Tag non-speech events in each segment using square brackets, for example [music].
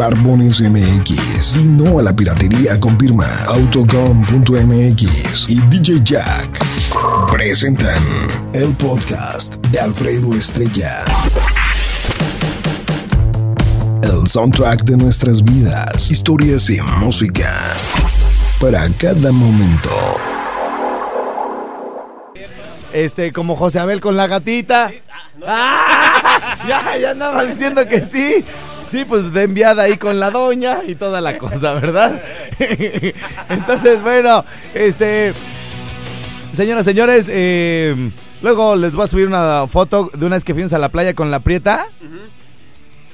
Barbones MX. Y no a la piratería con firma Autocom.mx y DJ Jack. Presentan el podcast de Alfredo Estrella. El soundtrack de nuestras vidas, historias y música. Para cada momento. Este, como José Abel con la gatita. ¡Ah! [laughs] Ya, ya andaba diciendo que sí. Sí, pues de enviada ahí con la doña y toda la cosa, ¿verdad? [laughs] Entonces, bueno, este. Señoras, señores, eh, luego les voy a subir una foto de una vez que fuimos a la playa con la prieta.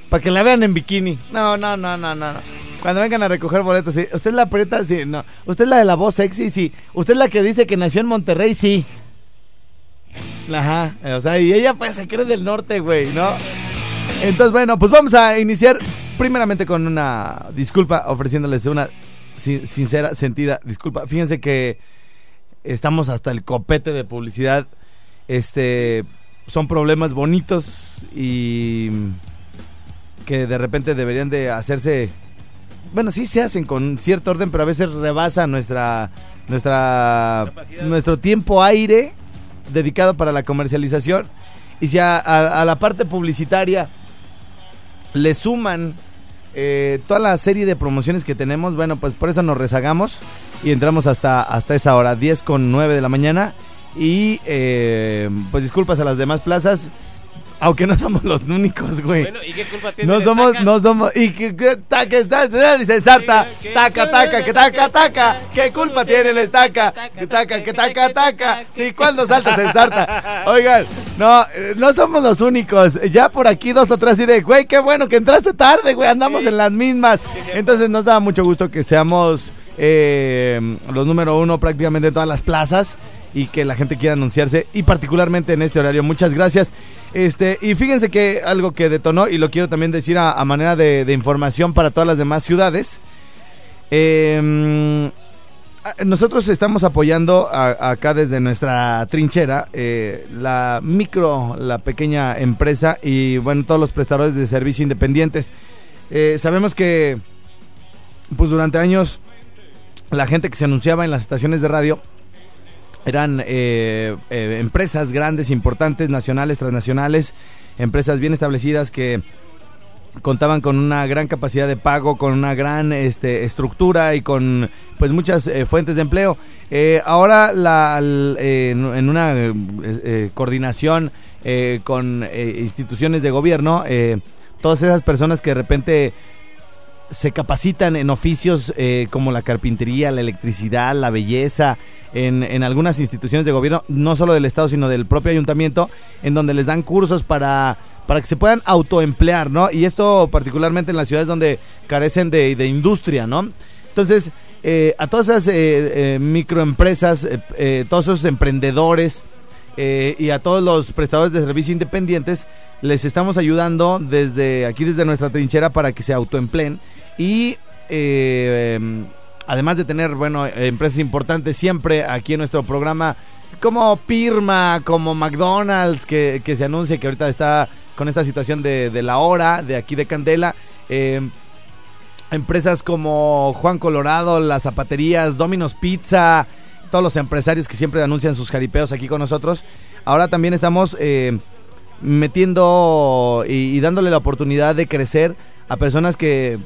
Para que la vean en bikini. No, no, no, no, no. no. Cuando vengan a recoger boletos, sí. ¿Usted es la prieta? Sí, no. ¿Usted es la de la voz sexy? Sí. ¿Usted es la que dice que nació en Monterrey? Sí. Ajá. O sea, y ella pues se cree del norte, güey, ¿no? Entonces, bueno, pues vamos a iniciar primeramente con una disculpa, ofreciéndoles una sin- sincera, sentida disculpa. Fíjense que estamos hasta el copete de publicidad. Este, son problemas bonitos y que de repente deberían de hacerse bueno, sí se hacen con cierto orden, pero a veces rebasa nuestra nuestra nuestro tiempo aire dedicado para la comercialización y si a, la parte publicitaria le suman eh, toda la serie de promociones que tenemos, bueno, pues por eso nos rezagamos y entramos hasta, hasta esa hora, 10 con 9 de la mañana. Y eh, pues disculpas a las demás plazas, aunque no somos los únicos, güey. Bueno, ¿y qué culpa tiene No somos, no somos, y que, que taca está, dice Sarta, ¿Qué- qué- taca, taca, que taca, taca, ¿qué culpa tiene el estaca? Que taca, que taca, taca, sí, ¿cuándo saltas en Sarta? Oigan, no, eh, no somos los únicos, ya por aquí dos o tres así de, güey, qué bueno que entraste tarde, güey, andamos en las mismas, entonces nos da mucho gusto que seamos eh, los número uno prácticamente en todas las plazas y que la gente quiera anunciarse y particularmente en este horario. Muchas gracias. Este, y fíjense que algo que detonó y lo quiero también decir a, manera de, información para todas las demás ciudades. a- nosotros estamos apoyando a- acá desde nuestra trinchera eh, la micro, la pequeña empresa y bueno, todos los prestadores de servicio independientes. Eh, sabemos que pues durante años la gente que se anunciaba en las estaciones de radio eran eh, eh, empresas grandes, importantes, nacionales, transnacionales, empresas bien establecidas que contaban con una gran capacidad de pago, con una gran este, estructura y con pues muchas eh, fuentes de empleo. Eh, ahora la, eh, en, una eh, coordinación con instituciones de gobierno, todas esas personas que de repente se capacitan en oficios eh, como la carpintería, la electricidad, la belleza, en, en algunas instituciones de gobierno, no solo del Estado, sino del propio ayuntamiento, en donde les dan cursos para, para que se puedan autoemplear, ¿no? Y esto particularmente en las ciudades donde carecen de, de industria, ¿no? Entonces, eh, a todas esas eh, eh, microempresas, eh, eh, todos esos emprendedores, eh, y a todos los prestadores de servicio independientes les estamos ayudando desde aquí, desde nuestra trinchera, para que se autoempleen y eh, em, además de tener, bueno, empresas importantes siempre aquí en nuestro programa, como Pirma, como McDonald's, que, que se anuncia que ahorita está con esta situación de, de la hora, de aquí de Candela. eh, empresas como Juan Colorado, las zapaterías, Domino's Pizza, todos los empresarios que siempre anuncian sus jaripeos aquí con nosotros. Ahora también estamos eh, metiendo y, dándole la oportunidad de crecer a personas que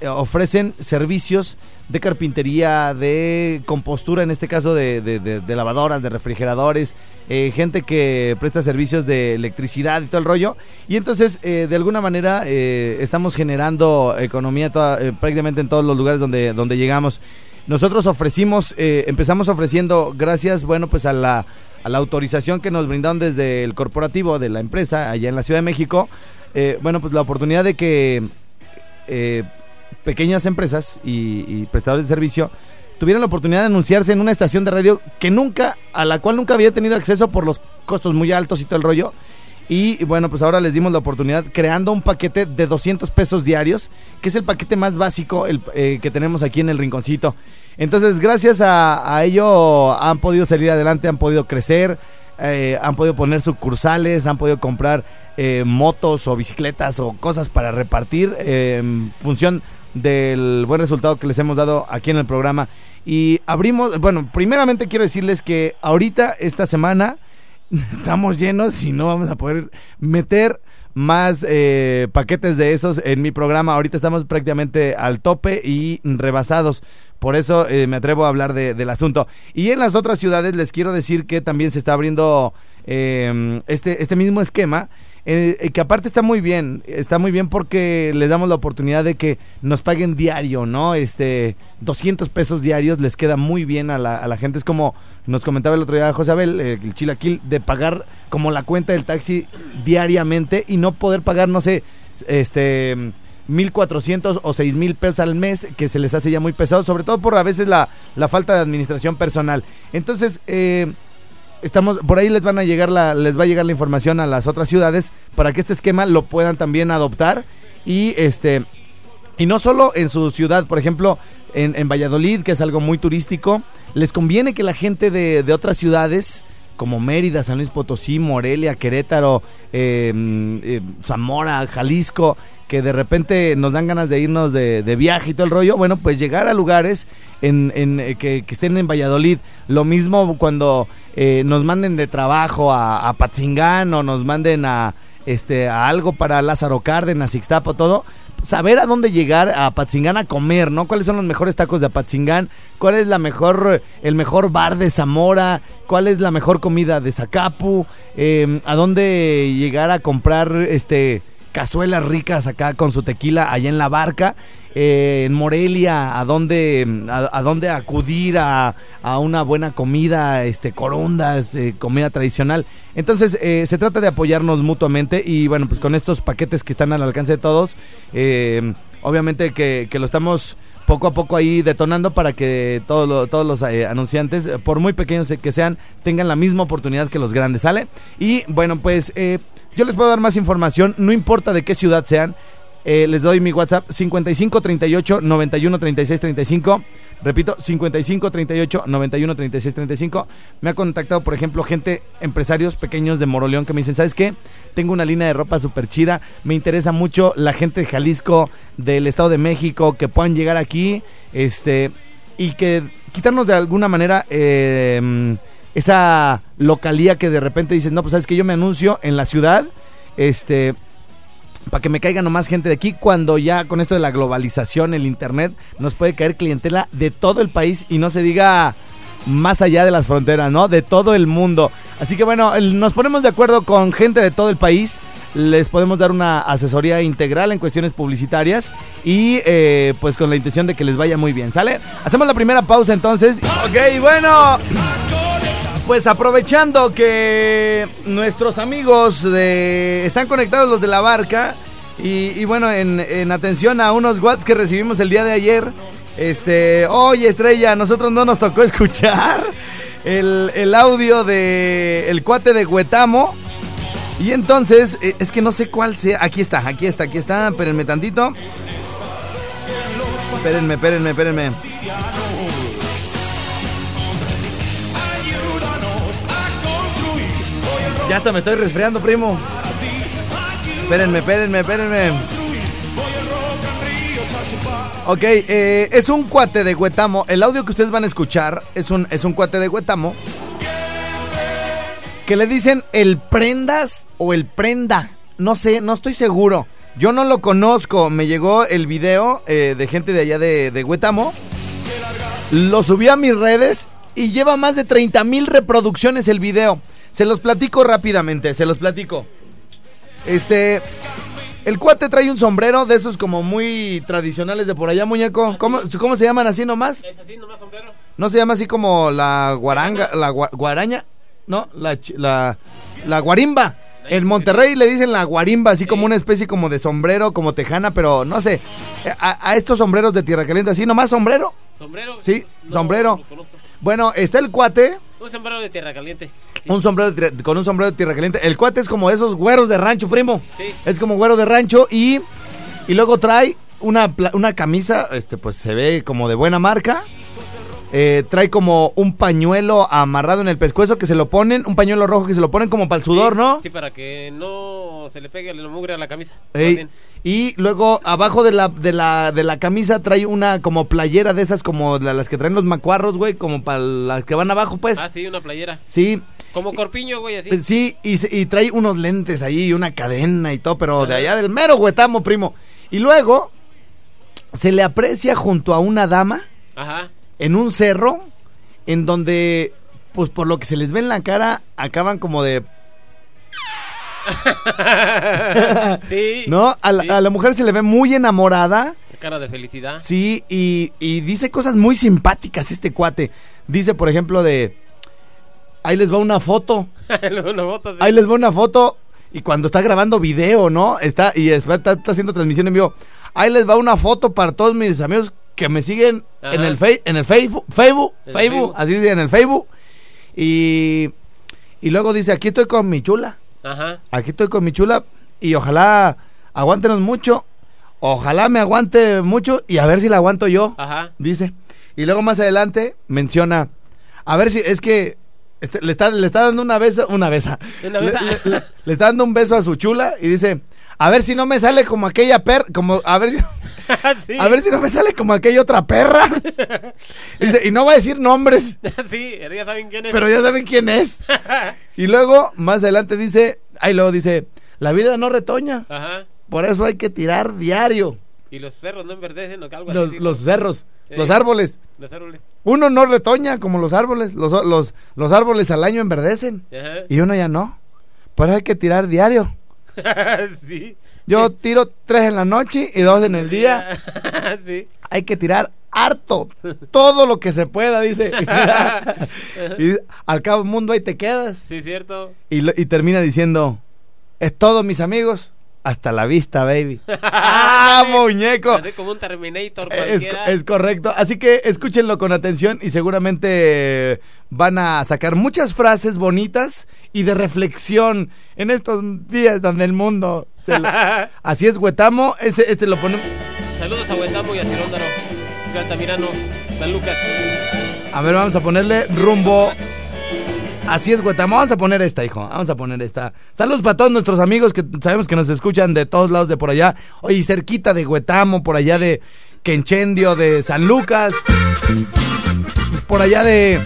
eh, ofrecen servicios de carpintería, de compostura, en este caso de, lavadoras, de refrigeradores, eh, gente que presta servicios de electricidad y todo el rollo. Y entonces, de alguna manera, estamos generando economía prácticamente en todos los lugares donde, donde llegamos. Nosotros ofrecimos, eh, empezamos ofreciendo, gracias, bueno, pues a la, a la autorización que nos brindaron desde el corporativo de la empresa allá en la Ciudad de México, eh, bueno, pues la oportunidad de que eh, pequeñas empresas y, y prestadores de servicio tuvieran la oportunidad de anunciarse en una estación de radio que nunca, a la cual nunca había tenido acceso por los costos muy altos y todo el rollo. Y bueno, pues ahora les dimos la oportunidad creando un paquete de 200 pesos diarios, que es el paquete más básico el, eh, que tenemos aquí en el rinconcito. Entonces, gracias a, ello han podido salir adelante, han podido crecer. eh, han podido poner sucursales, han podido comprar eh, motos o bicicletas o cosas para repartir en función del buen resultado que les hemos dado aquí en el programa. Y abrimos, bueno, primeramente quiero decirles que ahorita, esta semana, [laughs] estamos llenos y no vamos a poder meter más eh, paquetes de esos en mi programa. Ahorita estamos prácticamente al tope y rebasados. Por eso eh, me atrevo a hablar de, del asunto. Y en las otras ciudades les quiero decir que también se está abriendo eh, este, este mismo esquema eh, eh, que aparte está muy bien, está muy bien porque les damos la oportunidad de que nos paguen diario, ¿no? Este, 200 pesos diarios les queda muy bien a la, gente. Es como nos comentaba el otro día José Abel, eh, el chilaquil, de pagar como la cuenta del taxi diariamente y no poder pagar, no sé, este... 1.400 o 6.000 pesos al mes, que se les hace ya muy pesado, sobre todo por a veces la, la falta de administración personal. Entonces, eh, estamos por ahí les van a llegar la les va a llegar la información a las otras ciudades para que este esquema lo puedan también adoptar. Y este y no solo en su ciudad, por ejemplo, en, en Valladolid, que es algo muy turístico, les conviene que la gente de, de otras ciudades como Mérida, San Luis Potosí, Morelia, Querétaro, eh, eh, Zamora, Jalisco, que de repente nos dan ganas de irnos de, de viaje y todo el rollo, bueno, pues llegar a lugares en, en, eh, que, que, estén en Valladolid. Lo mismo cuando eh, nos manden de trabajo a, a Patzingán o nos manden a, este, a algo para Lázaro Cárdenas, Ixtapo, todo. Saber a dónde llegar a Patzingán a comer, ¿no? ¿Cuáles son los mejores tacos de Apatzingán? ¿Cuál es la mejor, el mejor bar de Zamora? ¿Cuál es la mejor comida de Zacapu? Eh, ¿A dónde llegar a comprar este cazuelas ricas acá con su tequila allá en la barca? Eh, en Morelia, a dónde, a, dónde acudir a, a, una buena comida, este, corundas, eh, comida tradicional. Entonces, eh, se trata de apoyarnos mutuamente y bueno, pues con estos paquetes que están al alcance de todos, obviamente que, que, lo estamos poco a poco ahí detonando para que todos, lo, todos los eh, anunciantes, por muy pequeños que sean, tengan la misma oportunidad que los grandes, ¿sale? Y bueno, pues yo les puedo dar más información, no importa de qué ciudad sean, eh, les doy mi WhatsApp 55 38 91 36 35. Repito, 55 38 91 36 35. Me ha contactado, por ejemplo, gente, empresarios pequeños de Moroleón que me dicen, ¿sabes qué? Tengo una línea de ropa súper chida. Me interesa mucho la gente de Jalisco, del Estado de México, que puedan llegar aquí. Este. Y que quitarnos de alguna manera. Eh, esa localía que de repente dices, no, pues sabes que yo me anuncio en la ciudad. Este, para que me caiga nomás gente de aquí, cuando ya con esto de la globalización, el internet, nos puede caer clientela de todo el país y no se diga más allá de las fronteras, ¿no? De todo el mundo. Así que bueno, nos ponemos de acuerdo con gente de todo el país. Les podemos dar una asesoría integral en cuestiones publicitarias y eh, pues con la intención de que les vaya muy bien, ¿sale? Hacemos la primera pausa entonces. Ok, bueno. Pues aprovechando que nuestros amigos de, están conectados los de la barca y, bueno, en, en, atención a unos watts que recibimos el día de ayer, este, oye Estrella, nosotros no nos tocó escuchar el, el audio de el cuate de Huetamo. Y entonces, eh, es que no sé cuál sea. Aquí está, aquí está, aquí está. Espérenme tantito. Espérenme, espérenme, espérenme. Ya hasta me estoy resfriando, primo. Espérenme, espérenme, espérenme. Ok, eh, es un cuate de Huetamo. El audio que ustedes van a escuchar es un, es un cuate de Huetamo. Que le dicen el prendas o el prenda. No sé, no estoy seguro. Yo no lo conozco. Me llegó el video eh, de gente de allá de, de Huetamo. Lo subí a mis redes y lleva más de 30 mil reproducciones el video. Se los platico rápidamente, se los platico. Este. El cuate trae un sombrero de esos como muy tradicionales de por allá, muñeco. ¿Cómo, cómo se llaman así nomás? ¿Es así nomás sombrero? ¿No se llama así como la guaranga, la gua, guaraña? No, la, la, la guarimba. En Monterrey le dicen la guarimba, así sí. como una especie como de sombrero, como tejana, pero no sé. A, a estos sombreros de tierra caliente, así nomás sombrero. ¿Sombrero? Sí, no, sombrero. No bueno, está el cuate. Un sombrero de tierra caliente. Sí. Un sombrero de, con un sombrero de tierra caliente. El cuate es como esos güeros de rancho, primo. Sí. Es como güero de rancho y, y luego trae una, una camisa, este, pues se ve como de buena marca. eh, trae como un pañuelo amarrado en el pescuezo que se lo ponen, un pañuelo rojo que se lo ponen como para el sudor, Sí, ¿no? Sí, para que no se le pegue la mugre a la camisa. Ey. Y luego abajo de la, de la de la camisa trae una como playera de esas como la- las que traen los macuarros, güey, como para las que van abajo, pues. Ah, sí, una playera. Sí, Como corpiño, güey, así. sí, y, y trae unos lentes ahí y una cadena y todo, pero de allá del mero huetamo, primo. Y luego se le aprecia junto a una dama Ajá. en un cerro en donde, pues por lo que se les ve en la cara, acaban como de... [laughs] sí. ¿No? A la, sí. a la mujer se le ve muy enamorada. Cara de felicidad. Sí, y, y dice cosas muy simpáticas este cuate. Dice, por ejemplo, de... Ahí les va una foto. Una foto así. Ahí les va una foto. Y cuando está grabando video, ¿no? Está, y está, está haciendo transmisión en vivo. Ahí les va una foto para todos mis amigos que me siguen en el, en el Facebook. Facebook, En el Facebook, Facebook. así dice, en el Facebook. Y, y luego dice, aquí estoy con mi chula. Ajá. Aquí estoy con mi chula. Y ojalá aguántenos mucho. Ojalá me aguante mucho y a ver si la aguanto yo Ajá. dice. Y luego más adelante menciona, a ver si es que este, le, está, le está dando una besa, una besa. Una Le, besa. le- le- le está dando un beso a su chula y dice, a ver si no me sale como aquella perra, como, a ver si, [laughs] sí. a ver si no me sale como aquella otra perra. [laughs] Dice, y no va a decir nombres, [laughs] sí, ya saben quién es. pero ya saben quién es. Y luego más adelante dice, ahí luego dice, la vida no retoña, Ajá. por eso hay que tirar diario Y los perros no enverdecen o algo los, así. los cerros, Eh. los árboles. Los árboles. Uno no retoña como los árboles. Los, los, los árboles al año enverdecen. Ajá. Y uno ya no. Por eso hay que tirar diario. sí. Yo tiro tres en la noche y dos en el día. [laughs] sí. Hay que tirar harto. Todo lo que se pueda, dice. [laughs] y al cabo del mundo ahí te quedas. Sí, cierto. Y, lo- y termina diciendo, es todo mis amigos. Hasta la vista, baby. [laughs] ¡Ah, muñeco! Así como un Terminator Es, cualquiera. es correcto. Así que escúchenlo con atención y seguramente van a sacar muchas frases bonitas y de reflexión en estos días donde el mundo... lo- [laughs] Así es, Huetamo. Ese, este lo ponemos... Saludos a Huetamo y a Ciróndaro. Altamirano. San Lucas. A ver, vamos a ponerle rumbo... Así es, Huetamo. Vamos a poner esta, hijo. Vamos a poner esta. Saludos para todos nuestros amigos que sabemos que nos escuchan de todos lados de por allá. Oye, cerquita de Huetamo, por allá de Quenchendio, de San Lucas. Por allá de...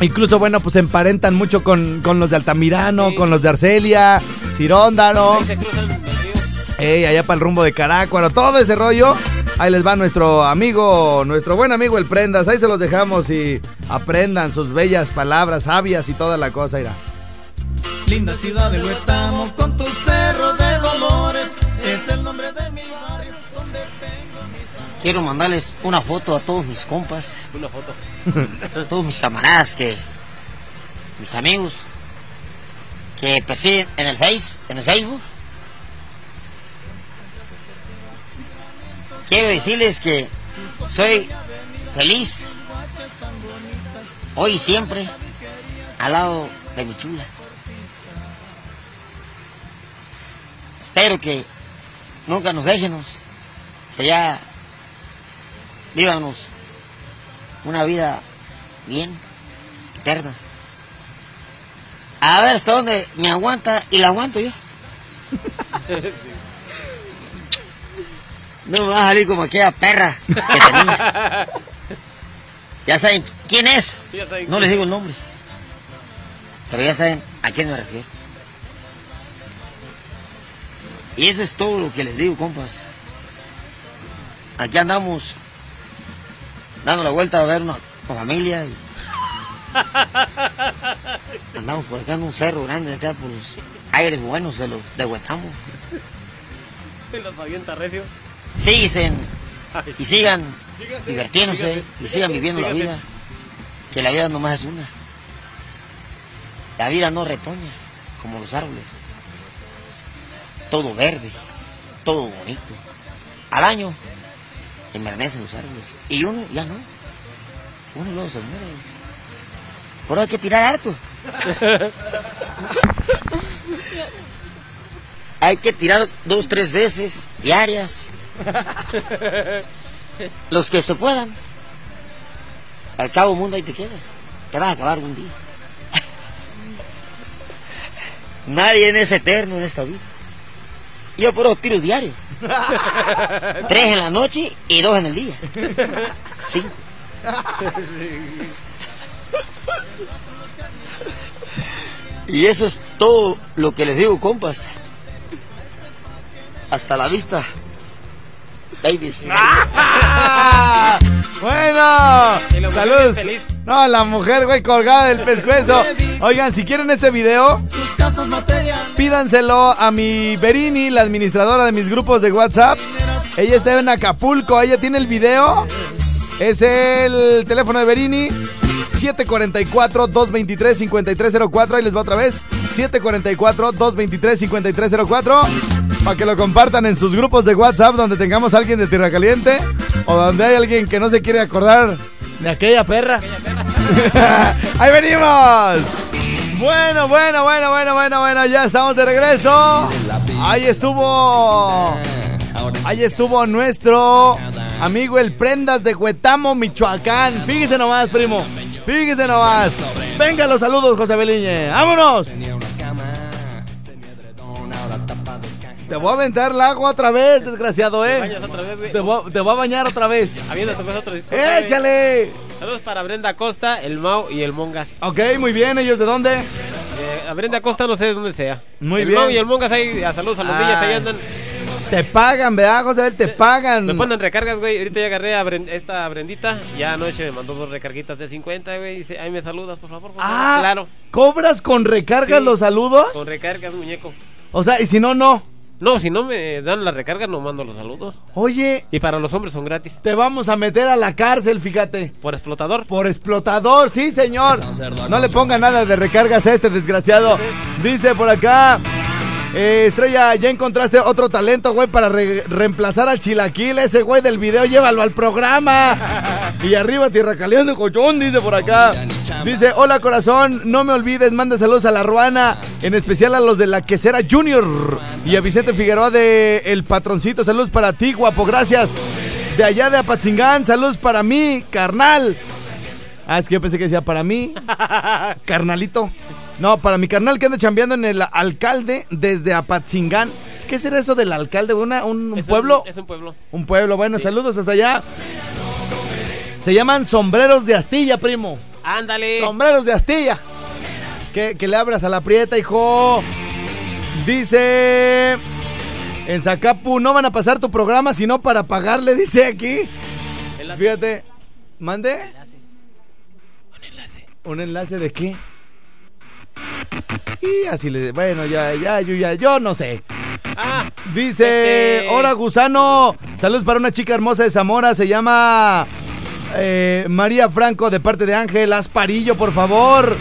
Incluso, bueno, pues emparentan mucho con, con los de Altamirano, Sí. con los de Arcelia, Ciróndaro. Ey, allá para el rumbo de Carácuaro, todo ese rollo. Ahí les va nuestro amigo, nuestro buen amigo el Prendas. Ahí se los dejamos y aprendan sus bellas palabras sabias y toda la cosa, irá. Linda ciudad de Huetamo con tu cerro de dolores es el nombre de mi barrio donde tengo mis Quiero mandarles una foto a todos mis compas, Una foto. [laughs] a todos mis camaradas que, mis amigos, que persiguen en el Face, en el Facebook. Quiero decirles que soy feliz hoy y siempre al lado de mi chula. Espero que nunca nos déjenos, que ya vívanos una vida bien, eterna. A ver hasta dónde me aguanta y la aguanto yo. No me va a salir como aquella perra que tenía. Ya saben quién es. No les digo el nombre. Pero ya saben a quién me refiero. Y eso es todo lo que les digo, compas. Aquí andamos dando la vuelta a ver una, una familia. y [laughs] andamos por acá en un cerro grande, acá por los aires buenos de los de Huetamo. [laughs] Los avienta recio. Síguense Ay. y sigan Sígase, divirtiéndose sígase, y sigan sígase, viviendo la vida. Que la vida nomás es una. La vida no retoña como los árboles. Todo verde, todo bonito. Al año envernecen los árboles. Y uno ya no. Uno luego se muere. Pero hay que tirar harto. [laughs] hay que tirar dos, tres veces diarias. Los que se puedan. al cabo mundo ahí te quedas. Te vas a acabar un día. [laughs] Nadie es eterno en esta vida. Yo puro tiro diario. [laughs] Tres en la noche y dos en el día. Cinco. Y eso es todo lo que les digo, compas. Hasta la vista. Babies. ¡Ah! [laughs] Bueno, saludos. No, la mujer, güey, colgada del pescuezo. Oigan, si quieren este video, sus casas materiales. pídanselo a mi Berini, la administradora de mis grupos de WhatsApp. Ella está en Acapulco, ella tiene el video. Es el teléfono de Berini. 744-223-5304. Ahí les va otra vez. 744-223-5304. Para que lo compartan en sus grupos de WhatsApp donde tengamos a alguien de Tierra Caliente. O donde hay alguien que no se quiere acordar de aquella perra. [laughs] ¡Ahí venimos! Bueno, bueno, bueno, bueno, bueno, bueno, ya estamos de regreso. Ahí estuvo. Ahí estuvo nuestro amigo el Prendas de Huetamo, Michoacán. Fíjese nomás, primo. Fíjese nomás. Venga los saludos, José Beliñe. ¡Vámonos! Te voy a aventar el agua otra vez, desgraciado, Te eh. bañas otra vez, güey. Te voy, te voy a bañar otra vez. Habiendo otro disco. güey. ¡Échale! Saludos para Brenda Costa, el Mau y el Mongas. Ok, muy bien. ¿Ellos de dónde? Eh, a Brenda Costa no sé de dónde sea. Muy el bien. Mau y el Mongas ahí, a saludos a los Ah. villas, ahí andan. Te pagan, ¿verdad, José? Te pagan. Me ponen recargas, güey. Ahorita ya agarré a Bren- esta Brendita. Ya anoche me mandó dos recarguitas de 50, güey. Dice, ahí me saludas, por favor. José". Ah, claro. ¿Cobras con recargas Sí. los saludos? Con recargas, muñeco. O sea, y si no, no. No, si no me dan la recarga, no mando los saludos. Oye, Y para los hombres son gratis. te vamos a meter a la cárcel, fíjate. Por explotador. Por explotador, sí, señor. No le ponga nada de recargas a este desgraciado. Dice por acá. Eh, Estrella, ya encontraste otro talento, güey, para re- reemplazar al chilaquil. Ese güey del video, llévalo al programa. [laughs] Y arriba, tierra caliente, cochón, dice por acá. Dice, hola corazón, no me olvides, manda saludos a la Ruana, en especial a los de la Quesera Junior. Y a Vicente Figueroa de El Patroncito, saludos para ti, guapo, gracias. De allá de Apatzingán, saludos para mí, carnal. Ah, es que yo pensé que decía para mí, [laughs] carnalito. No, para mi carnal que anda chambeando en el alcalde desde Apatzingán. ¿Qué será eso del alcalde? ¿Una, ¿Un, un Es pueblo? es un pueblo. Un pueblo, bueno, saludos hasta allá. Se llaman sombreros de astilla, primo. Ándale. Sombreros de astilla. Que, que le abras a la prieta, hijo. Dice. En Zacapu no van a pasar tu programa sino para pagarle, dice aquí. Enlace. Fíjate. ¿Mande? Un enlace. ¿Un enlace de qué? Y así le. Bueno, ya, ya, yo, ya, yo no sé. Ah, Dice, Este- hola gusano, saludos para una chica hermosa de Zamora, se llama eh, María Franco de parte de Ángel Asparillo, por favor.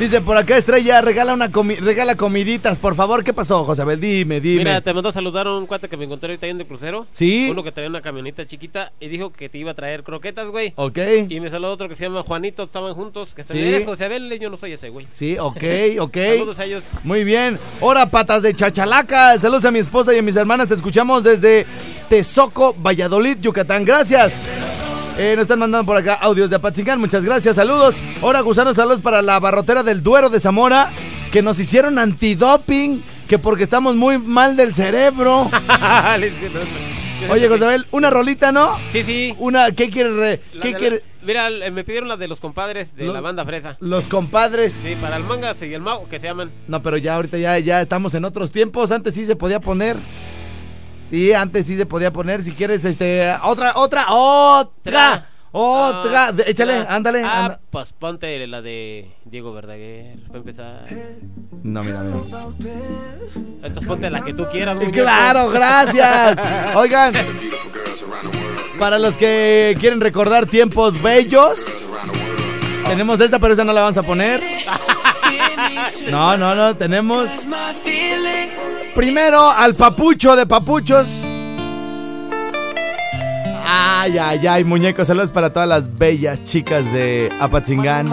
Dice por acá Estrella, regala una comi- regala comiditas, por favor. ¿Qué pasó, José Abel? Dime, dime. mira, te mandó a saludar a un cuate que me encontré ahorita ahí en el crucero. Sí. Uno que traía una camioneta chiquita y dijo que te iba a traer croquetas, güey. Ok. Y me saludó otro que se llama Juanito, estaban juntos. Que se Sí. ¿Eres José Abel? Yo no soy ese, güey. Sí, ok, [laughs] ok. Saludos a ellos. Muy bien. Hora patas de chachalaca. Saludos a mi esposa y a mis hermanas. Te escuchamos desde Tezoco, Valladolid, Yucatán. Gracias. Eh, nos están mandando por acá audios de Apatzingán. Muchas gracias. Saludos. Hora gusanos, saludos para la barrotera del Duero de Zamora. Que nos hicieron antidoping. Que porque estamos muy mal del cerebro. [laughs] Oye, Josabel, una rolita, ¿no? Sí, sí. Una, ¿qué quiere? ¿Qué quiere? Mira, me pidieron la de los compadres de la banda Fresa. Los compadres. Sí, para el manga y el mago que se llaman. No, pero ya ahorita ya, ya estamos en otros tiempos. Antes sí se podía poner. Sí, antes sí se podía poner. Si quieres, este, otra, otra, otra, otra. Ah, échale, ah, ándale. Ah, anda. pues ponte la de Diego Verdaguer. Para empezar. No, mira, mira. Entonces ponte la que tú quieras, muñeco. Claro, gracias. [laughs] Oigan, para los que quieren recordar tiempos bellos, tenemos esta, pero esa no la vamos a poner. [laughs] No, no, no, tenemos primero al papucho de papuchos. Ay, ay, ay, muñecos, saludos para todas las bellas chicas de Apatzingán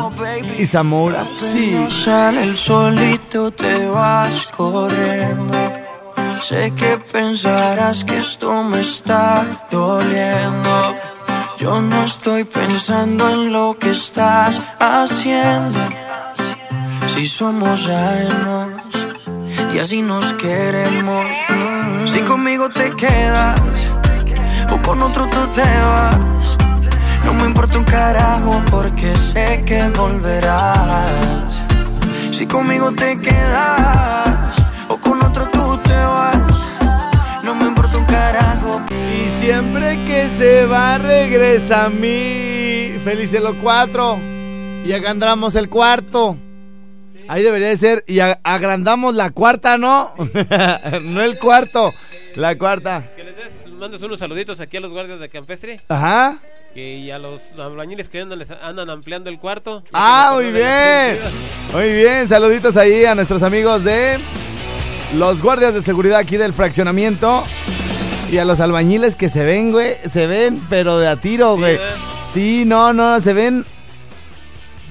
y Zamora. Sí. Sale el solito, te vas corriendo. Sé que pensarás que esto me está doliendo. Yo Yo no estoy pensando en lo que estás haciendo. Si somos ajenos y así nos queremos. Si conmigo te quedas o con otro tú te vas. No me importa un carajo porque sé que volverás. Si conmigo te quedas o con otro tú te vas. No me importa un carajo. Y siempre que se va, regresa a mí. Feliz de los cuatro. Y agrandamos el cuarto. Ahí debería de ser. Y agrandamos la cuarta, ¿no? [laughs] no el cuarto. La cuarta. Que les des, mandes unos saluditos aquí a los guardias de Campestre. Ajá. Que y a los albañiles que andan, les andan ampliando el cuarto. Ah, muy bien. Muy bien. Saluditos ahí a nuestros amigos de los guardias de seguridad aquí del fraccionamiento. Y a los albañiles que se ven, güey. Se ven, pero de a tiro, Sí, güey. ¿verdad? Sí, no, no, se ven.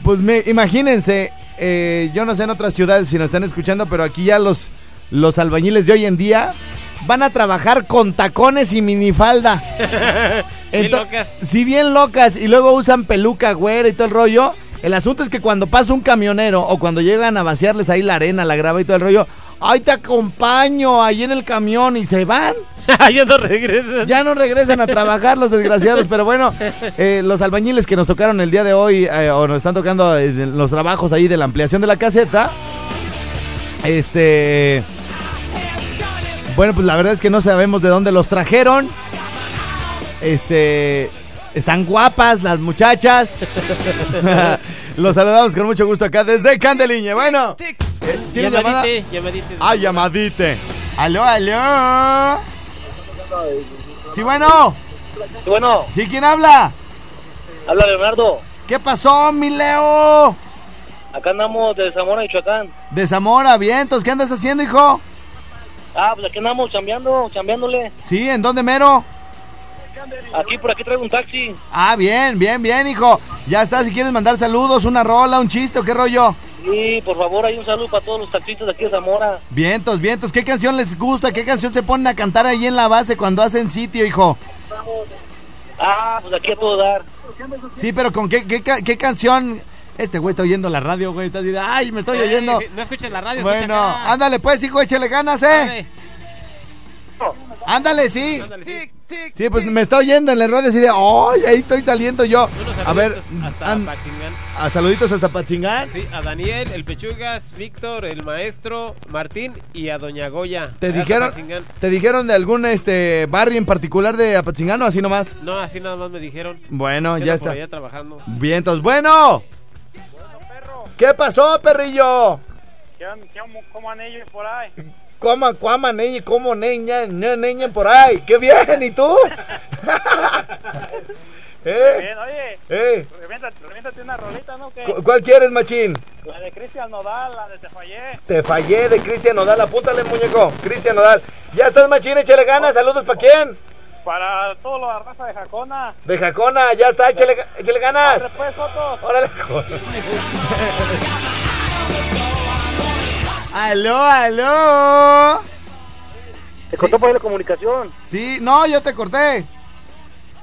Pues me, imagínense, eh, yo no sé en otras ciudades si nos están escuchando, pero aquí ya los, los albañiles de hoy en día van a trabajar con tacones y minifalda. [laughs] Bien locas. Sí, bien locas. Y luego usan peluca, güera y todo el rollo. El asunto es que cuando pasa un camionero o cuando llegan a vaciarles ahí la arena, la grava y todo el rollo, ¡ay, te acompaño ahí en el camión! Y se van. [laughs] ya no regresan. Ya no regresan a trabajar los desgraciados, pero bueno, eh, los albañiles que nos tocaron el día de hoy, eh, o nos están tocando eh, los trabajos ahí de la ampliación de la caseta, este... Bueno, pues la verdad es que no sabemos de dónde los trajeron. Este... Están guapas las muchachas. [laughs] los saludamos con mucho gusto acá desde Candeliña. Bueno, ¿tienes llamada? Llamadite, llamadite. Ah, llamadite. Aló, aló. Sí, bueno. Bueno, ¿Sí, quién habla? habla Leonardo. ¿Qué pasó, mi Leo? Acá andamos de Zamora, Michoacán. De Zamora, vientos. ¿Qué andas haciendo, hijo? Ah, pues aquí andamos chambeando, chambeándole. Sí, ¿en dónde mero? Aquí, por aquí traigo un taxi. Ah, bien, bien, bien, hijo. Ya está, si quieres mandar saludos, una rola, un chiste, ¿o qué rollo? Y por favor, hay un saludo para todos los taxistas de aquí de Zamora. Vientos, vientos. ¿Qué canción les gusta? ¿Qué canción se ponen a cantar ahí en la base cuando hacen sitio, hijo? Ah, pues aquí a todo dar. Sí, pero ¿con qué, qué, qué canción? Este güey está oyendo la radio, güey. Está diciendo, ay, me estoy oyendo. Eh, no escuches la radio, escucha Bueno, acá. ándale pues, hijo, échale ganas, ¿eh? Dale. Ándale, sí. Ándale, sí. Sí, pues me está oyendo en la radio así de, ¡ay! Ahí estoy saliendo yo. A ver, saluditos hasta an- a saluditos hasta Patzingán. Sí, a Daniel, el Pechugas, Víctor, el maestro, Martín y a Doña Goya. ¿Te Allá dijeron. ¿Te dijeron de algún este barrio en particular de Apatzingán o así nomás? No, así nada más me dijeron. Bueno, ya por está. allá trabajando. Vientos, bueno. ¿Qué pasó, perrillo? ¿Cómo han ellos por ahí? ¿Cómo, cómo, niña, cómo, niña, niña, por ahí? ¡Qué bien! ¿Y tú? [laughs] ¿Eh? Bien, oye, ¿Eh? reviéntate, reviéntate una rolita, ¿no? Que ¿Cu- ¿Cuál quieres, machín? la de Cristian Nodal, la de Te Fallé. Te fallé de Cristian Nodal, apúntale, muñeco. Cristian Nodal. Ya estás, machín, échale ganas. Saludos, ¿para quién? Para toda la raza de Jacona. De Jacona, ya está, échale, échale ganas. Después fotos. Órale, [laughs] Aló, aló. Se cortó por ahí la comunicación. Sí, no, yo te corté.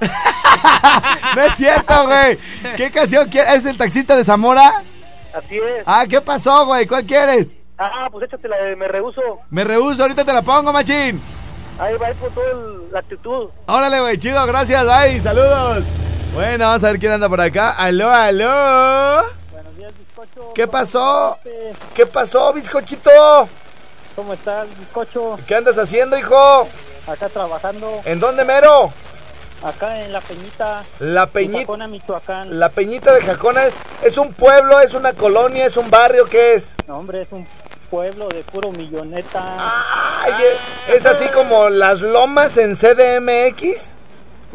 [laughs] no es cierto, güey. ¿Qué canción quieres? ¿Es el taxista de Zamora? Así es. Ah, ¿qué pasó, güey? ¿Cuál quieres? Ah, pues échate la de Me Rehuso. Me rehuso, ahorita te la pongo, machín. Ahí va ahí por toda la actitud. Órale, güey, chido, gracias, bye, saludos. Bueno, vamos a ver quién anda por acá. Aló, aló. ¿Qué pasó? ¿Qué pasó, bizcochito? ¿Cómo estás, bizcocho? ¿Qué andas haciendo, hijo? Acá trabajando, ¿En dónde, mero? acá en La Peñita, La Peñita. Jacona, Michoacán. La Peñita de Jacona es, es un pueblo, es una colonia, es un barrio, ¿qué es? No, hombre, es un pueblo de puro milloneta. Ay, es, es así como las lomas en CDMX.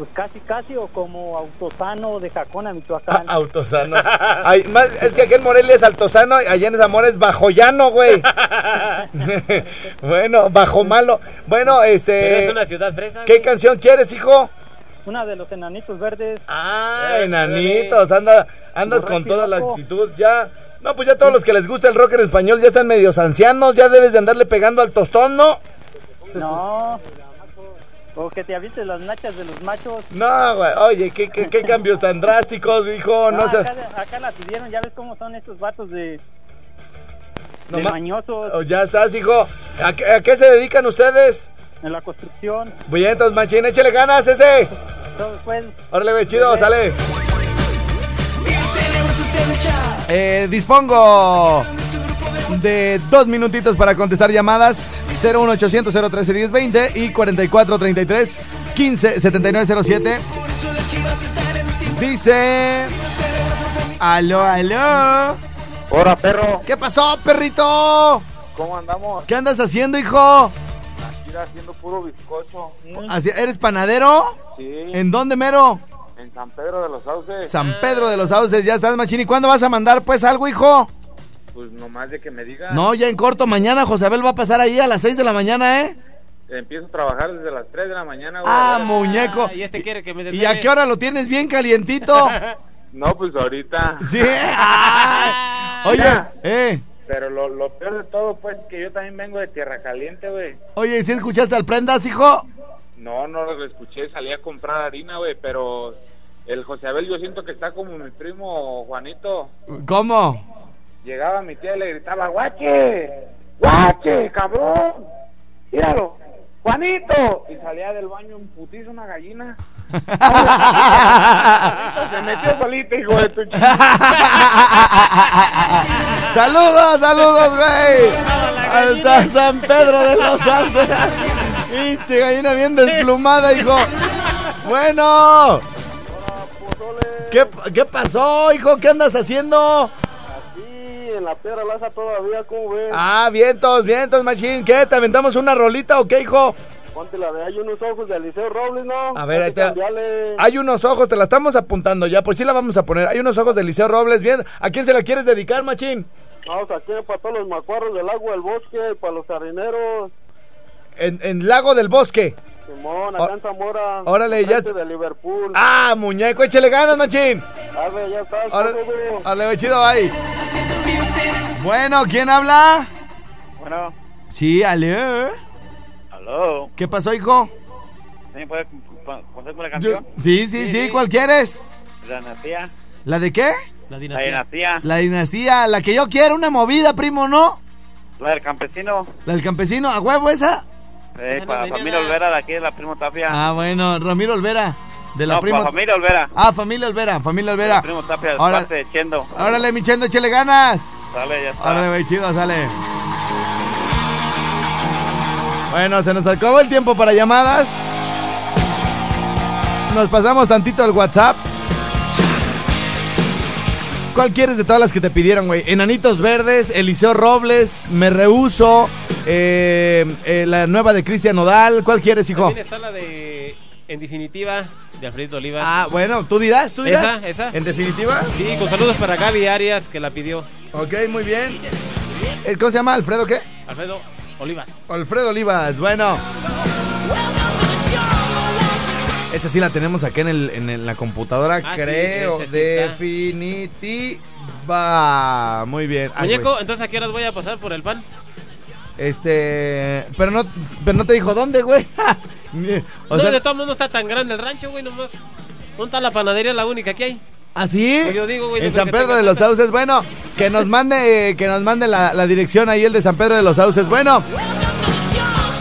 Pues casi, casi, o como Autosano de Jacona, Michoacán. [laughs] Autosano. Ay, más, es que aquí en Morelia es Altosano y allá en Zamora es Bajoyano, güey. [laughs] bueno, Bajo Malo. Bueno, Pero es este. una ciudad fresa. ¿Qué güey. canción quieres, hijo? Una de los enanitos verdes. Ah, enanitos, anda, andas con toda la actitud ya. No, pues ya todos los que les gusta el rock en español ya están medios ancianos, ya debes de andarle pegando al tostón, ¿no? No, O que te avientes las nachas de los machos. No, güey. Oye, ¿qué, qué, qué cambios tan drásticos, hijo. No, No, acá, acá la pidieron, ya ves cómo son estos vatos de, No de ma- mañosos Oh, ya estás, hijo. ¿A qué, a qué se dedican ustedes? en la construcción. Bien, entonces, machín, échale ganas ese. Todo, pues, Órale, güey, chido, sale. Eh, dispongo de dos minutitos para contestar llamadas 01800 013 1020 y 4433 15 7907 Dice Aló, aló Hola, perro. ¿Qué pasó, perrito? ¿Cómo andamos? ¿Qué andas haciendo, hijo? Aquí haciendo puro bizcocho. ¿Eres panadero? Sí. ¿En dónde, mero? En San Pedro de los Sauces. San Pedro de los Sauces, ya estás, machín. ¿Y cuándo vas a mandar, pues, algo, hijo? Pues nomás de que me diga. No, ya en corto, mañana José Abel va a pasar ahí a las 6 de la mañana, ¿eh? Empiezo a trabajar desde las 3 de la mañana. güey. Ah, muñeco. y este quiere que me ¿Y a qué hora lo tienes bien calientito? [laughs] No, pues ahorita. Sí. [laughs] Ay. Oye, Mira. eh. Pero lo, lo peor de todo, pues, que yo también vengo de Tierra Caliente, güey. Oye, ¿sí escuchaste al prendas, hijo? No, no lo escuché, salí a comprar harina, güey, pero el José Abel yo siento que está como mi primo Juanito. ¿Cómo? Llegaba mi tía y le gritaba, guache, guache, cabrón, míralo, Juanito. Y salía del baño en putizo una gallina. [laughs] Se metió solita, hijo de tu [laughs] saludos, saludos, güey. Hasta San Pedro de los Sauces. Pinche gallina bien desplumada, hijo. Bueno. ¿Qué, ¿Qué pasó, hijo? ¿Qué andas haciendo? En la piedra laza todavía, ¿cómo ves? Ah, vientos, vientos, machín. ¿Qué? ¿Te aventamos una rolita o qué, hijo? Ponte la de hay unos ojos de Eliseo Robles, ¿no? A ver, ahí te-. Hay unos ojos, te la estamos apuntando ya, por si la vamos a poner. Hay unos ojos de Liceo Robles, bien. ¿A quién se la quieres dedicar, machín? Vamos aquí para todos los macuarros del agua del bosque, para los jarineros. En, en Lago del Bosque. Simón, acá en Zamora. órale, ya está. de Liverpool. Ah, muñeco, échale ganas, machín. Arre, ya está. Órale, chido, ahí. Bueno, ¿quién habla? Bueno, Sí, Ale. aló. ¿Qué pasó, hijo? ¿Sí puede ponerme la Yo- Sí, sí, sí, ¿cuál quieres? La dinastía. ¿La de qué? La La dinastía. La dinastía, la que yo quiero, una movida, primo, ¿no? La del campesino. La del campesino, ¿a huevo esa? No para nada. Olvera de aquí de la primo Tapia. Ah, bueno, Ramiro Olvera. De la no, prima. para familia Olvera. Ah, familia Olvera, familia De Olvera. la primo Tapia, Ahora- parte de Chendo. Órale, mi chendo, échale ganas. Sale, ya está. Órale, güey, chido, sale. Bueno, se nos acabó el tiempo para llamadas. Nos pasamos tantito al WhatsApp. ¿Cuál quieres de todas las que te pidieron, güey? Enanitos Verdes, Eliseo Robles, Me Rehuso, eh, eh, la nueva de Cristian Nodal. ¿Cuál quieres, hijo? También está la de, en definitiva, de Alfredito Olivas. Ah, bueno, tú dirás, tú dirás. Esa, esa. En definitiva. Sí, con saludos para Gaby Arias, que la pidió. Ok, muy bien. Eh, ¿Cómo se llama? ¿Alfredo qué? Alfredo Olivas. Alfredo Olivas, bueno. Esta sí la tenemos acá en, el, en la computadora, Ah, creo. sí. Definitiva. Muy bien. Muñeco, entonces a qué horas voy a pasar por el pan? Este. Pero no, pero no te dijo dónde, güey. [laughs] o no, sea, de todos modos no está tan grande el rancho, güey, nomás. ¿Dónde está la panadería la única que hay? Pues yo digo, güey, en San Pedro de los. Sauces. Bueno, que nos mande, que nos mande la, la dirección ahí, el de San Pedro de los Sauces. Bueno.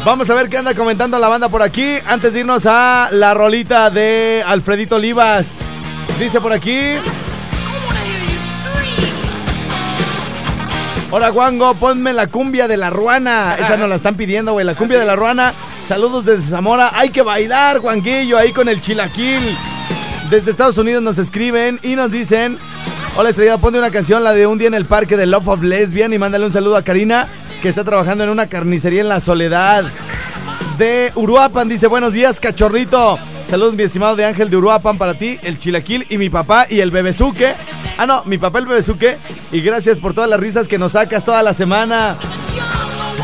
Vamos a ver qué anda comentando la banda por aquí. Antes de irnos a la rolita de Alfredito Olivas. Dice por aquí. Hola, Guango, ponme la cumbia de la ruana. Esa nos la están pidiendo, güey. La cumbia de la ruana. Saludos desde Zamora. Hay que bailar, Juanguillo, ahí con el chilaquil. Desde Estados Unidos nos escriben y nos dicen: Hola, estrella, ponte una canción, la de un día en el parque de Love of Lesbian. Y mándale un saludo a Karina, que está trabajando en una carnicería en la soledad de Uruapan. Dice: Buenos días, cachorrito. Saludos, mi estimado de Ángel de Uruapan, para ti, el chilaquil y mi papá y el bebezuque. Ah, no, mi papá el bebezuque. Y gracias por todas las risas que nos sacas toda la semana.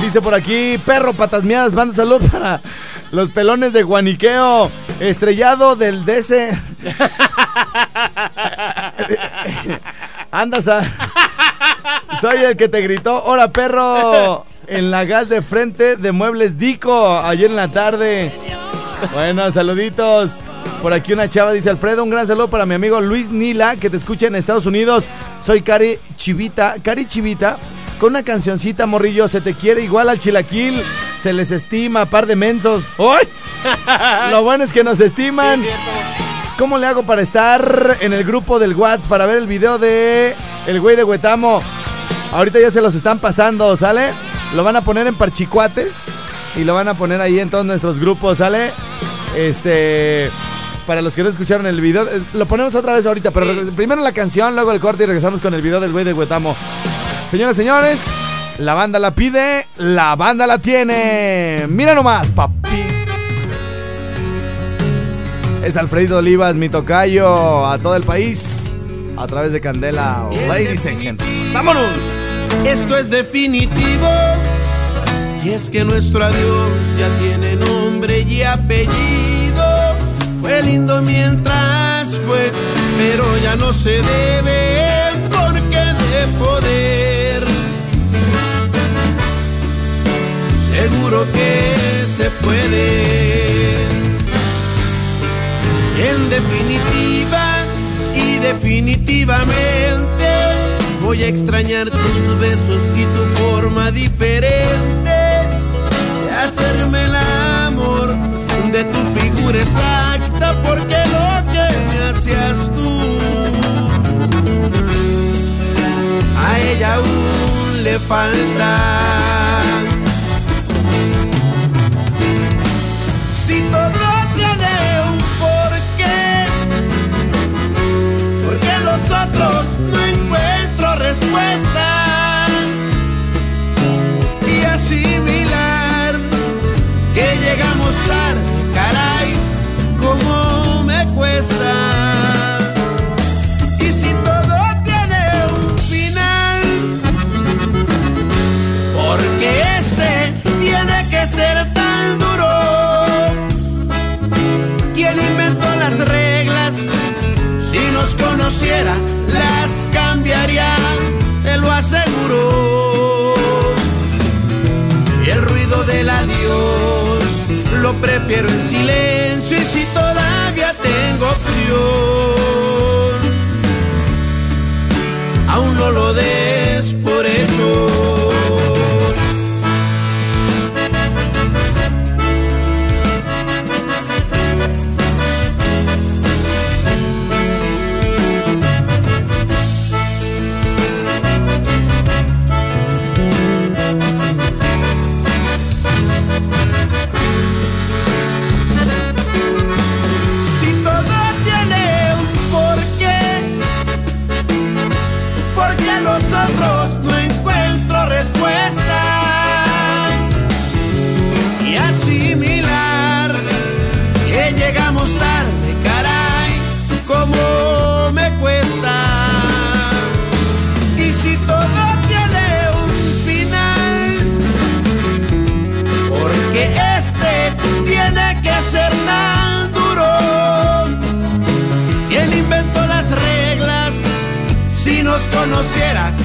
Dice por aquí, perro patas miadas, mando un saludo para los pelones de Guaniqueo. Estrellado del DC. [laughs] Andas a. Soy el que te gritó, hola perro, en la gas de frente de Muebles Dico, ayer en la tarde. Bueno, saluditos. Por aquí una chava dice Alfredo, un gran saludo para mi amigo Luis Nila, que te escucha en Estados Unidos. Soy Cari Chivita, Cari Chivita, con una cancioncita, morrillo, se te quiere igual al chilaquil, se les estima, par de mensos. ¡Uy! [laughs] Lo bueno es que nos estiman. ¿Cómo le hago para estar en el grupo del WhatsApp para ver el video de El güey de Huetamo? Ahorita ya se los están pasando, ¿sale? Lo van a poner en parchicuates y lo van a poner ahí en todos nuestros grupos, ¿sale? Este. Para los que no escucharon el video, eh, lo ponemos otra vez ahorita, pero primero la canción, luego el corte y regresamos con el video del güey de Huetamo. Señoras señores, la banda la pide, la banda la tiene. Mira nomás, papi. Es Alfredo Olivas, mi tocayo, a todo el país, a través de Candela. Ladies and gentlemen. ¡Vámonos! Esto es definitivo. Y es que nuestro adiós ya tiene nombre y apellido. Fue lindo mientras fue, pero ya no se debe porque de poder. Seguro que se puede. En definitiva y definitivamente voy a extrañar tus besos y tu forma diferente hacerme el amor de tu figura exacta porque lo que me hacías tú a ella aún le falta. Si todo tiene un porqué porque los otros no encuentro respuesta tarde, caray, como prefiero en silencio y si todavía tengo opción, aún no lo des por hecho.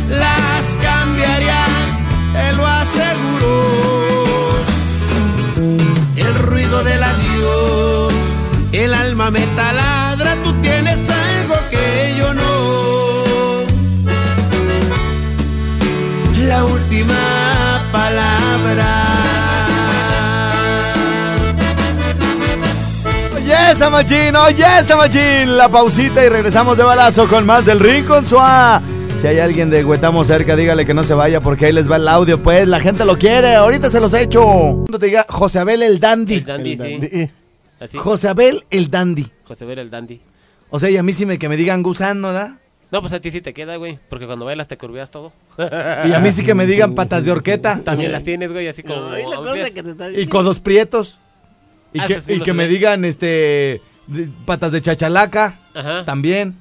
Las cambiaría, te lo aseguro. El ruido del adiós, el alma me taladra, tú tienes algo que yo no. La última palabra. Oye, esa machín, oye, esa machín. La pausita y regresamos de balazo con más del Rincón Suá. Si hay alguien de Huetamo cerca, dígale que no se vaya porque ahí les va el audio, pues. La gente lo quiere, ahorita se los he hecho. Cuando te diga José Abel el Dandy. El dandy, sí. Así. José Abel el Dandy. José Ver el dandy. O sea, y a mí sí me, que me digan gusano, ¿verdad? No, pues a ti sí te queda, güey. Porque cuando bailas te curveas todo. [laughs] Y a mí sí que me digan patas de horqueta. También las tienes, güey, así como. Ay, la cosa que te está Y codos prietos. Y Ah, que, sí y que me digan, este, patas de chachalaca. Ajá. También.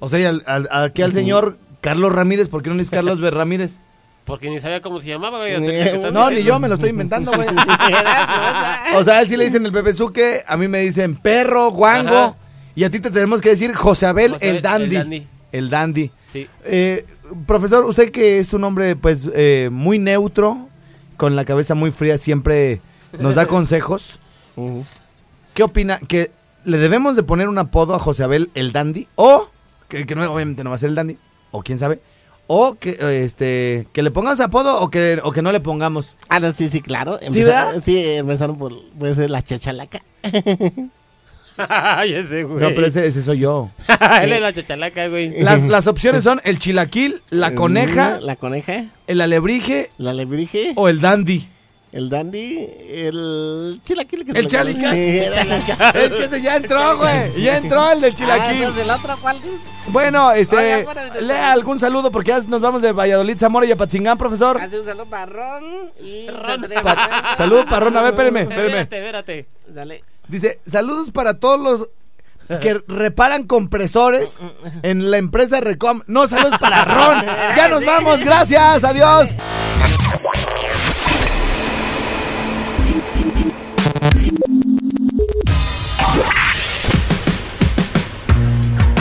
O sea, y al- al- aquí al señor Carlos Ramírez, ¿por qué no le dices Carlos B. Ramírez? Porque ni sabía cómo se llamaba, güey. estás No, ni yo me lo estoy inventando, güey. [laughs] o sea, a él sí le dicen el Pepezuque, a mí me dicen perro, guango. Ajá. Y a ti te tenemos que decir José Abel, José el, dandy. el dandy. El dandy. Sí. Eh, profesor, usted que es un hombre, pues, eh, muy neutro, con la cabeza muy fría, siempre nos da [laughs] consejos. ¿qué opina? ¿Que le debemos de poner un apodo a José Abel el Dandy? O, que, que no, obviamente no va a ser el Dandy, o quién sabe, o que, eh, este, que le pongamos apodo o que, o que no le pongamos. Ah, no, sí, sí, claro. ¿Sí, verdad? sí, empezaron por puede ser la chachalaca. [laughs] [laughs] Ay, ese, güey. No, pero ese, ese soy yo. [laughs] Él es la chachalaca, güey. Las, las opciones son el chilaquil, la coneja, La coneja, el alebrije la lebrige, o el dandy. El dandy, el chilaquil. que El chalica. Sí, el chalica. Es [laughs] que ese ya entró, güey. Ya entró el del Ah, chilaquil. ¿el otro cuál? Bueno, este, Oye, bueno, este- lea algún saludo porque ya nos vamos de Valladolid, Zamora y Apatzingán, profesor. Hace un saludo para Ron y... Pa- Salud, parrón. A ver, espérame, espérame. Espérate, espérate. Dale. Dice, saludos para todos los que reparan compresores [laughs] en la empresa Recom. No, saludos para Ron. [laughs] Ya nos vamos, gracias, adiós.